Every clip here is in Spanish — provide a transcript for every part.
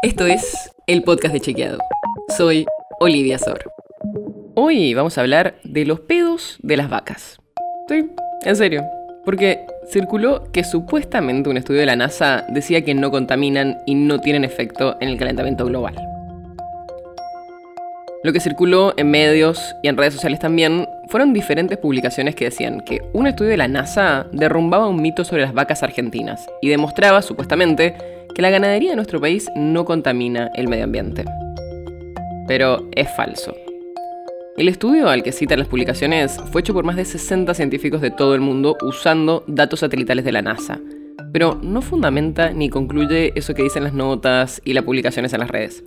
Esto es el podcast de Chequeado. Soy Olivia Sor. Hoy vamos a hablar de los pedos de las vacas. Sí, en serio. Porque circuló que supuestamente un estudio de la NASA decía que no contaminan y no tienen efecto en el calentamiento global. Lo que circuló en medios y en redes sociales también fueron diferentes publicaciones que decían que un estudio de la NASA derrumbaba un mito sobre las vacas argentinas y demostraba, supuestamente, que la ganadería de nuestro país no contamina el medio ambiente. Pero es falso. El estudio al que citan las publicaciones fue hecho por más de 60 científicos de todo el mundo usando datos satelitales de la NASA, pero no fundamenta ni concluye eso que dicen las notas y las publicaciones en las redes.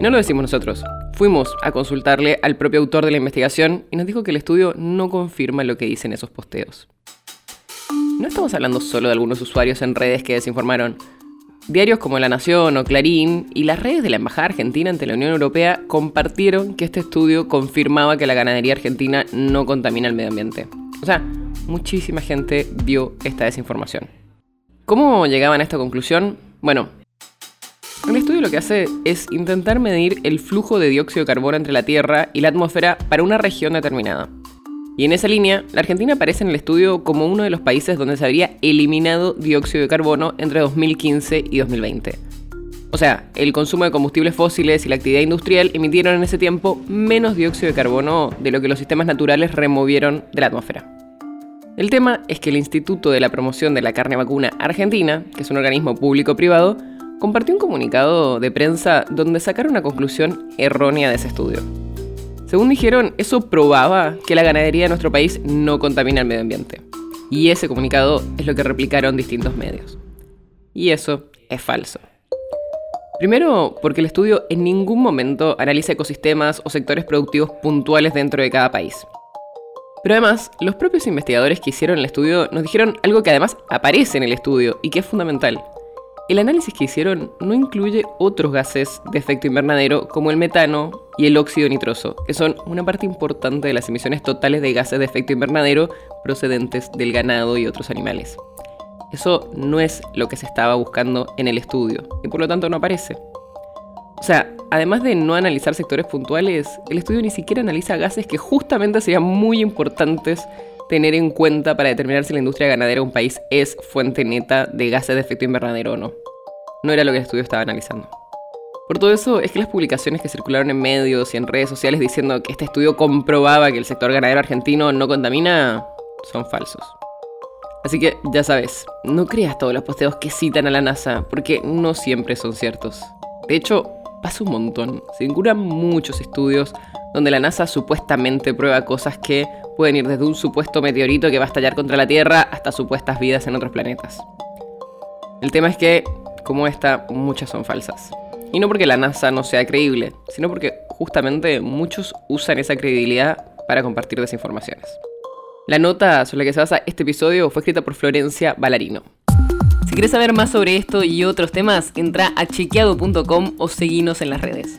no lo decimos nosotros, fuimos a consultarle al propio autor de la investigación y nos dijo que el estudio no confirma lo que dicen esos posteos. No estamos hablando solo de algunos usuarios en redes que desinformaron, Diarios como La Nación o Clarín y las redes de la Embajada Argentina ante la Unión Europea compartieron que este estudio confirmaba que la ganadería argentina no contamina el medio ambiente. O sea, muchísima gente vio esta desinformación. ¿Cómo llegaban a esta conclusión? Bueno, el estudio lo que hace es intentar medir el flujo de dióxido de carbono entre la Tierra y la atmósfera para una región determinada. Y en esa línea, la Argentina aparece en el estudio como uno de los países donde se habría eliminado dióxido de carbono entre 2015 y 2020. O sea, el consumo de combustibles fósiles y la actividad industrial emitieron en ese tiempo menos dióxido de carbono de lo que los sistemas naturales removieron de la atmósfera. El tema es que el Instituto de la Promoción de la Carne Vacuna Argentina, que es un organismo público-privado, compartió un comunicado de prensa donde sacaron una conclusión errónea de ese estudio. Según dijeron, eso probaba que la ganadería de nuestro país no contamina el medio ambiente. Y ese comunicado es lo que replicaron distintos medios. Y eso es falso. Primero, porque el estudio en ningún momento analiza ecosistemas o sectores productivos puntuales dentro de cada país. Pero además, los propios investigadores que hicieron el estudio nos dijeron algo que además aparece en el estudio y que es fundamental. El análisis que hicieron no incluye otros gases de efecto invernadero como el metano y el óxido nitroso, que son una parte importante de las emisiones totales de gases de efecto invernadero procedentes del ganado y otros animales. Eso no es lo que se estaba buscando en el estudio y por lo tanto no aparece. O sea, además de no analizar sectores puntuales, el estudio ni siquiera analiza gases que justamente serían muy importantes tener en cuenta para determinar si la industria ganadera de un país es fuente neta de gases de efecto invernadero o no. No era lo que el estudio estaba analizando. Por todo eso es que las publicaciones que circularon en medios y en redes sociales diciendo que este estudio comprobaba que el sector ganadero argentino no contamina son falsos. Así que ya sabes, no creas todos los posteos que citan a la NASA, porque no siempre son ciertos. De hecho, pasa un montón. Se vinculan muchos estudios donde la NASA supuestamente prueba cosas que pueden ir desde un supuesto meteorito que va a estallar contra la Tierra hasta supuestas vidas en otros planetas. El tema es que, como esta, muchas son falsas. Y no porque la NASA no sea creíble, sino porque justamente muchos usan esa credibilidad para compartir desinformaciones. La nota sobre la que se basa este episodio fue escrita por Florencia Ballarino. Si quieres saber más sobre esto y otros temas, entra a chequeado.com o seguinos en las redes.